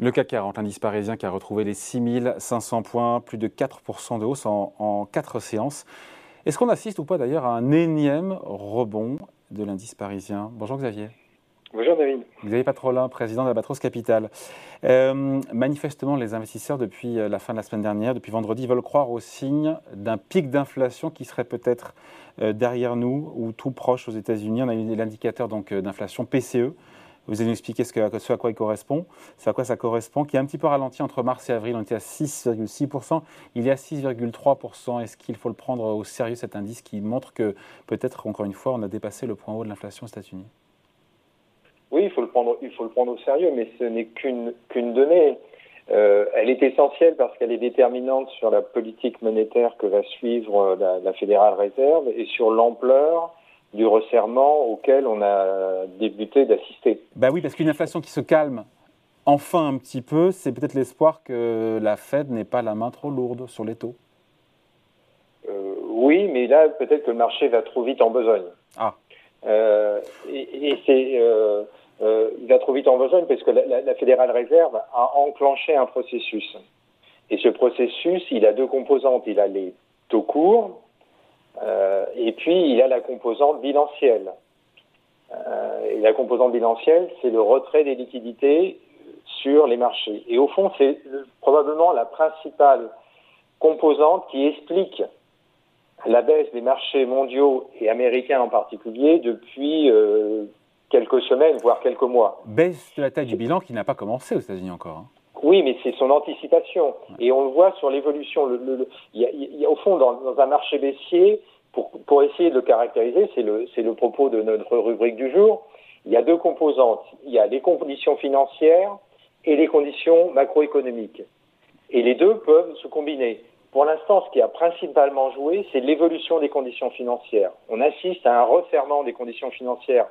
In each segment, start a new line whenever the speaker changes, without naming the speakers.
Le CAC 40, l'indice parisien qui a retrouvé les 6500 points, plus de 4% de hausse en, en 4 séances. Est-ce qu'on assiste ou pas d'ailleurs à un énième rebond de l'indice parisien? Bonjour Xavier.
Bonjour David.
Xavier Patrolin, président de la Batros Capital. Euh, manifestement, les investisseurs, depuis euh, la fin de la semaine dernière, depuis vendredi, veulent croire au signe d'un pic d'inflation qui serait peut-être euh, derrière nous ou tout proche aux États-Unis. On a eu l'indicateur d'inflation PCE vous allez nous expliquer ce, à quoi il correspond, ce à quoi ça correspond, qui est un petit peu ralenti entre mars et avril. On était à 6,6%, il est à 6,3%. Est-ce qu'il faut le prendre au sérieux, cet indice qui montre que peut-être, encore une fois, on a dépassé le point haut de l'inflation aux États-Unis?
Oui, il faut, le prendre, il faut le prendre au sérieux, mais ce n'est qu'une donnée. Euh, elle est essentielle parce qu'elle est déterminante sur la politique monétaire que va suivre la, la Fédérale Réserve et sur l'ampleur du resserrement auquel on a débuté d'assister.
Bah oui, parce qu'une inflation qui se calme enfin un petit peu, c'est peut-être l'espoir que la Fed n'ait pas la main trop lourde sur les taux.
Euh, oui, mais là, peut-être que le marché va trop vite en besogne.
Ah.
Euh, et, et c'est, euh, il va trop vite en besogne parce que la, la, la Fédérale Réserve a enclenché un processus. Et ce processus, il a deux composantes. Il a les taux courts et puis, il y a la composante bilancielle. Euh, et la composante bilancielle, c'est le retrait des liquidités sur les marchés. Et au fond, c'est probablement la principale composante qui explique la baisse des marchés mondiaux et américains en particulier depuis euh, quelques semaines, voire quelques mois.
Baisse de la taille du bilan qui n'a pas commencé aux États-Unis encore. Hein.
Oui, mais c'est son anticipation. Et on le voit sur l'évolution. Le, le, il, y a, il y a, au fond, dans, dans, un marché baissier, pour, pour essayer de le caractériser, c'est le, le propos de notre rubrique du jour, il y a deux composantes. Il y a les conditions financières et les conditions macroéconomiques. Et les deux peuvent se combiner. Pour l'instant, ce qui a principalement joué, c'est l'évolution des conditions financières. On assiste à un resserrement des conditions financières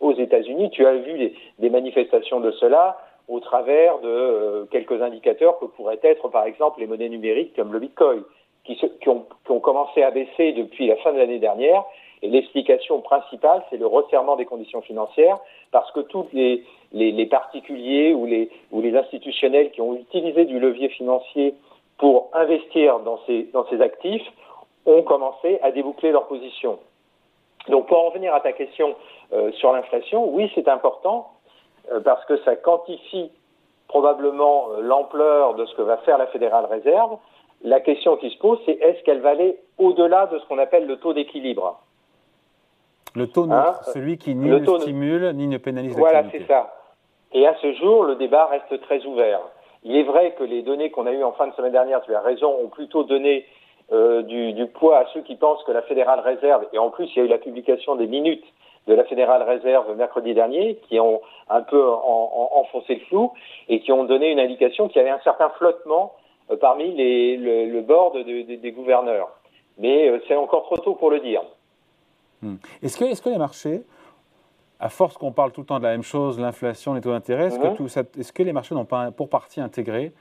aux États-Unis. Tu as vu des, des manifestations de cela au travers de euh, quelques indicateurs que pourraient être, par exemple, les monnaies numériques comme le Bitcoin, qui, se, qui, ont, qui ont commencé à baisser depuis la fin de l'année dernière. Et l'explication principale, c'est le resserrement des conditions financières, parce que tous les, les, les, particuliers ou les, ou les institutionnels qui ont utilisé du levier financier pour investir dans ces, dans ces actifs ont commencé à déboucler leur position. Donc pour en revenir à ta question euh, sur l'inflation, oui, c'est important, parce que ça quantifie probablement euh, l'ampleur de ce que va faire la Fédérale Réserve. La question qui se pose, c'est est-ce qu'elle va aller au-delà de ce qu'on appelle le taux d'équilibre
Le taux neutre, hein celui qui ni ne stimule ni ne pénalise
Voilà, c'est ça. Et à ce jour, le débat reste très ouvert. Il est vrai que les données qu'on a eues en fin de semaine dernière, tu as raison, ont plutôt donné euh, du, du, poids à ceux qui pensent que la Fédérale Réserve, et en plus il y a eu la publication des minutes de la Fédérale Réserve mercredi dernier, qui ont un peu en, en, enfoncé le flou et qui ont donné une indication qu'il y avait un certain flottement euh, parmi les, le, le board de, de, des gouverneurs. Mais euh, c'est encore trop tôt pour le dire.
Hmm. Est-ce que, est que les marchés, à force qu'on parle tout le temps de la même chose, l'inflation, les taux d'intérêt, est-ce, que, est que, les marchés n'ont pas pour partie intégré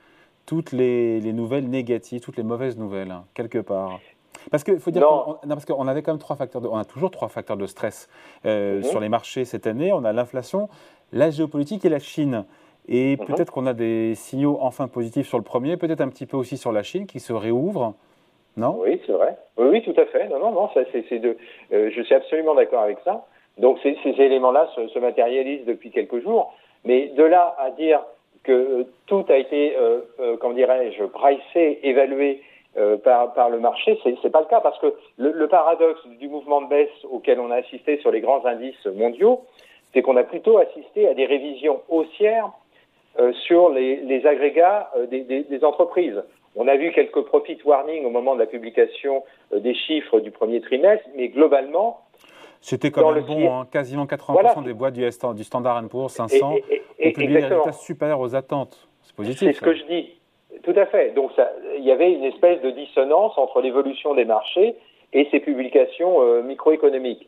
toutes les, les, nouvelles négatives, toutes les mauvaises nouvelles, hein, quelque part parce qu'il faut dire qu'on parce qu'on avait quand même trois facteurs, de, on a toujours trois facteurs de stress euh, mmh. sur les marchés cette année. On a l'inflation, la géopolitique et la Chine. Et mmh. peut-être qu'on a des signaux enfin positifs sur le premier, peut-être un petit peu aussi sur la Chine qui se réouvre. Non?
Oui, c'est vrai. Oui, oui, tout à fait. Non, non, non, ça, c'est, de, euh, je suis absolument d'accord avec ça. Donc ces, ces éléments-là se, se, matérialisent depuis quelques jours. Mais de là à dire que tout a été, euh, euh comment dirais-je, pricé, évalué euh, par, par, le marché, c'est n'est pas le cas parce que le, le, paradoxe du mouvement de baisse auquel on a assisté sur les grands indices mondiaux, c'est qu'on a plutôt assisté à des révisions haussières euh, sur les, les agrégats euh, des, des, des, entreprises. On a vu quelques profit warnings au moment de la publication euh, des chiffres du premier trimestre, mais globalement,
c'était quand même bon, hein, quasiment 80% voilà. des boîtes du, du Standard Poor's 500 et, et, et, ont publié des résultats supérieurs aux attentes. C'est positif.
C'est ce que je dis. Tout à fait. Donc il y avait une espèce de dissonance entre l'évolution des marchés et ces publications euh, microéconomiques.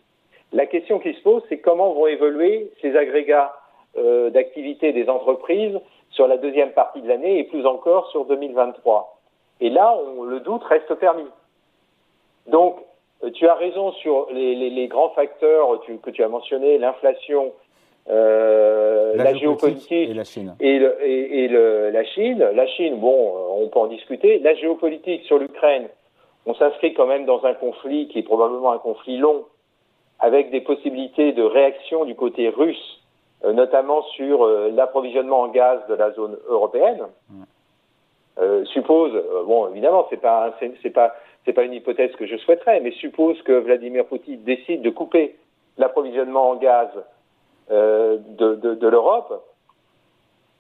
La question qui se pose, c'est comment vont évoluer ces agrégats euh, d'activité des entreprises sur la deuxième partie de l'année et plus encore sur 2023. Et là, on, le doute reste permis. Donc, tu as raison sur les, les, les grands facteurs tu, que tu as mentionnés, l'inflation
la, géopolitique et la Chine.
Et, la Chine. La Chine, bon, on peut en discuter. La géopolitique sur l'Ukraine, on s'inscrit quand même dans un conflit qui est probablement un conflit long, avec des possibilités de réaction du côté russe, euh, notamment sur euh, l'approvisionnement en gaz de la zone européenne. Euh, suppose, bon, évidemment, c'est pas, c'est pas, c'est pas une hypothèse que je souhaiterais, mais suppose que Vladimir Poutine décide de couper l'approvisionnement en gaz de, de, l'Europe.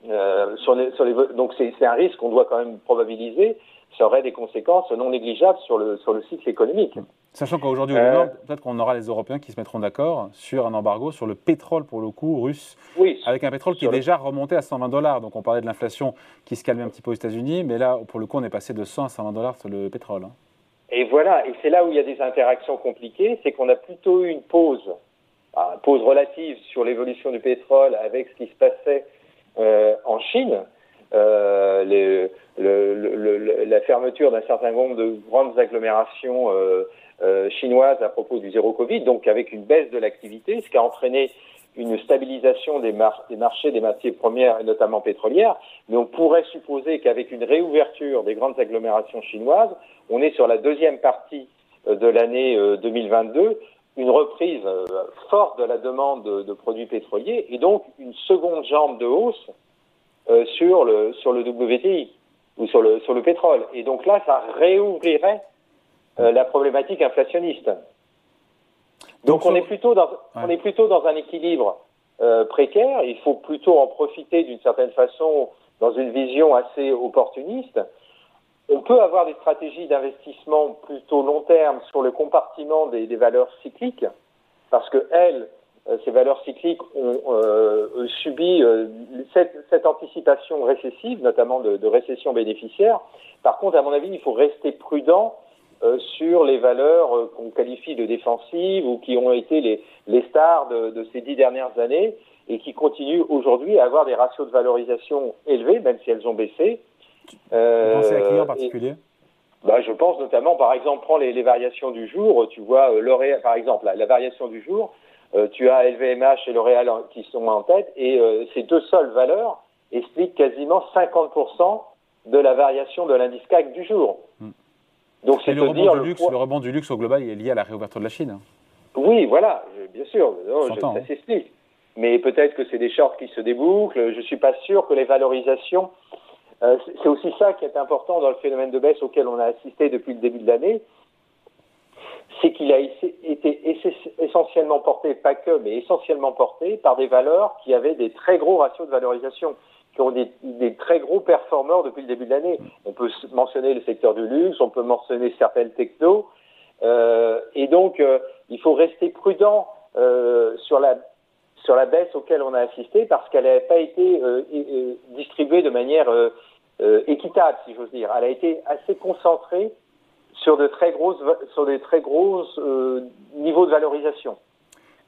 sur les, les, donc c'est un risque qu'on doit quand même probabiliser ça aurait des conséquences non négligeables sur le, sur le cycle économique.
Sachant qu'aujourd'hui, euh, peut-être qu'on aura les Européens qui se mettront d'accord sur un embargo sur le pétrole, pour le coup, russe, oui, avec un pétrole qui est déjà remonté à 120 dollars. Donc on parlait de l'inflation qui se calmait un petit peu aux États-Unis, mais là, pour le coup, on est passé de 100 à 120 dollars sur le pétrole. Hein.
Et voilà, et c'est là où il y a des interactions compliquées, c'est qu'on a plutôt eu une pause, une pause relative sur l'évolution du pétrole avec ce qui se passait euh, en Chine, les, le, la fermeture d'un certain nombre de grandes agglomérations euh, euh, chinoises à propos du zéro Covid, donc avec une baisse de l'activité, ce qui a entraîné une stabilisation des, des, marchés des matières premières, et notamment pétrolières, mais on pourrait supposer qu'avec une réouverture des grandes agglomérations chinoises, on est sur la deuxième partie de l'année 2022, une reprise forte de la demande de, de, produits pétroliers et donc une seconde jambe de hausse euh, sur le sur le WTI ou sur le sur le pétrole. Et donc là, ça réouvrirait euh, la problématique inflationniste. Donc, on est plutôt dans on est plutôt dans un équilibre euh, précaire. Il faut plutôt en profiter d'une certaine façon dans une vision assez opportuniste. On peut avoir des stratégies d'investissement plutôt long terme sur le compartiment des, des valeurs cycliques, parce que elles, ces valeurs cycliques ont euh, subi euh, cette, cette, anticipation récessive, notamment de, de, récession bénéficiaire. Par contre, à mon avis, il faut rester prudent sur les valeurs qu'on qualifie de défensives ou qui ont été les, les stars de, de, ces dix dernières années et qui continuent aujourd'hui à avoir des ratios de valorisation élevés, même si elles ont baissé.
Vous pensez à qui en particulier?
Bah, je pense notamment, par exemple, prends les, les variations du jour. Tu vois, L'Oréal, par exemple, la, la variation du jour, euh, tu as LVMH et L'Oréal qui sont en tête, et euh, ces deux seules valeurs expliquent quasiment 50% de la variation de l'indice CAC du jour.
Hmm. Donc c'est le, rebond du luxe, le rebond du luxe au global est lié à la réouverture de la Chine.
Oui, voilà, bien sûr, ça hein. s'explique. Mais peut-être que c'est des shorts qui se débouclent. Je ne suis pas sûr que les valorisations. Euh, c'est aussi ça qui est important dans le phénomène de baisse auquel on a assisté depuis le début de l'année c'est qu'il a été essentiellement porté, pas que, mais essentiellement porté par des valeurs qui avaient des très gros ratios de valorisation, qui ont des, très gros performeurs depuis le début de l'année. On peut mentionner le secteur du luxe, on peut mentionner certaines technos, euh, et donc euh, il faut rester prudent euh, sur la sur la baisse auquel on a assisté parce qu'elle n'a pas été distribuée de manière équitable, si j'ose dire. Elle a été assez concentrée sur de très grosses, sur des très gros euh, niveaux de valorisation.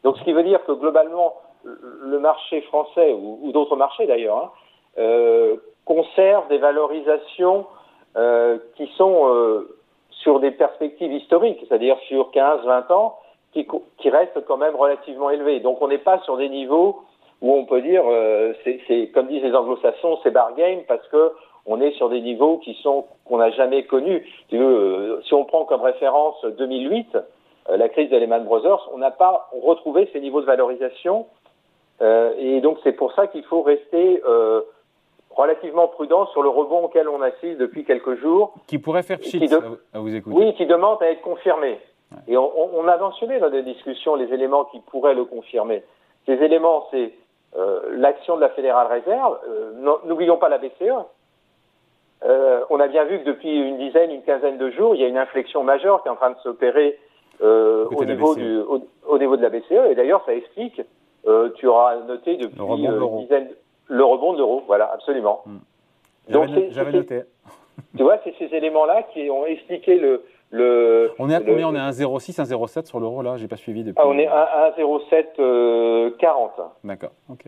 Donc, ce qui veut dire que globalement, le marché français ou, d'autres marchés d'ailleurs hein, euh, conserve des valorisations euh, qui sont euh, sur des perspectives historiques, c'est-à-dire sur 15-20 ans, qui, qui, restent quand même relativement élevés. Donc, on n'est pas sur des niveaux où on peut dire, euh, c'est comme disent les anglo-saxons, c'est bargain parce que on est sur des niveaux qui sont qu'on n'a jamais connus. Euh, si on prend comme référence 2008, euh, la crise de Lehman Brothers, on n'a pas retrouvé ces niveaux de valorisation. Euh, et donc c'est pour ça qu'il faut rester relativement prudent sur le rebond auquel on assiste depuis quelques jours.
Qui pourrait faire pchit, à vous écouter.
Oui, qui demande à être confirmé. Et on, a mentionné dans des discussions les éléments qui pourraient le confirmer. Ces éléments, c'est l'action de la Fédérale Réserve. N'oublions pas la BCE. Euh, on a bien vu que depuis une dizaine, une quinzaine de jours, il y a une inflexion majeure qui est en train de s'opérer euh, au, niveau du, au, niveau de la BCE. Et d'ailleurs, ça explique, euh, tu auras noté depuis une dizaine, le rebond de l'euro. Voilà, absolument.
Hmm. Donc, j'avais noté.
Tu vois, c'est ces éléments-là qui ont expliqué le, le,
on est à combien? On est à 1,06, 1,07 sur l'euro là? J'ai pas suivi depuis.
Ah, on est à 1,0740. 40.
D'accord, ok.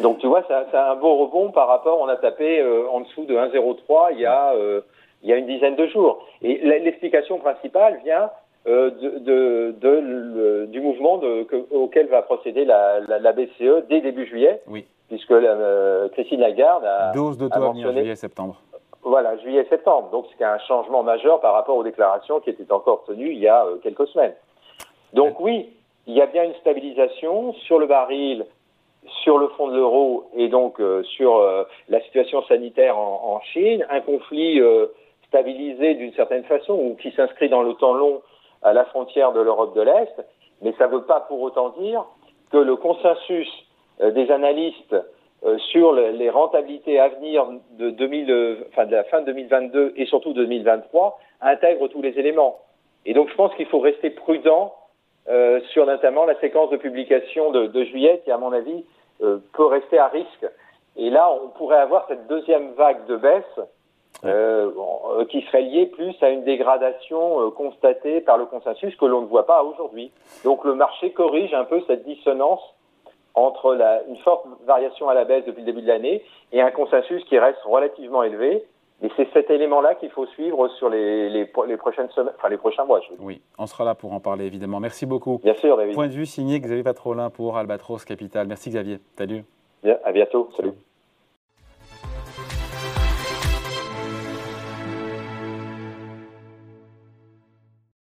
Donc tu vois, c'est un beau rebond par rapport, on a tapé euh, en dessous de 1,03 il y a euh, il y a une dizaine de jours. Et l'explication principale vient euh, de, de, de, du mouvements de, auxquels va procéder la, la, BCE dès début juillet.
Oui.
Puisque euh, Christine Lagarde a.
Dose de taux à venir juillet-septembre.
Voilà, juillet-septembre. Donc c'est un changement majeur par rapport aux déclarations qui étaient encore tenues il y a quelques semaines. Donc oui, il y a bien une stabilisation sur le baril, sur le fond de l'euro et donc euh, sur euh, la situation sanitaire en, Chine, un conflit stabilisé d'une certaine façon ou qui s'inscrit dans le temps long à la frontière de l'Europe de l'Est, mais ça ne veut pas pour autant dire que le consensus des analystes euh, sur les rentabilités à venir de, 2000, euh, enfin de la fin de 2022 et surtout 2023 intègre tous les éléments. Et donc je pense qu'il faut rester prudent euh, sur notamment la séquence de publication de, juillet qui, à mon avis, euh, peut rester à risque. Et là, on pourrait avoir cette deuxième vague de baisse euh, qui serait liée plus à une dégradation constatée par le consensus que l'on ne voit pas aujourd'hui. Donc le marché corrige un peu cette dissonance entre la, une forte variation à la baisse depuis le début de l'année et un consensus qui reste relativement élevé. Et c'est cet élément-là qu'il faut suivre sur les, les, les, prochaines semaines, enfin les prochains mois.
Oui, on sera là pour en parler évidemment. Merci beaucoup.
Bien sûr, David.
Point de vue signé Xavier Patrolin pour Albatros Capital. Merci Xavier. Salut.
Bien, à bientôt. Salut.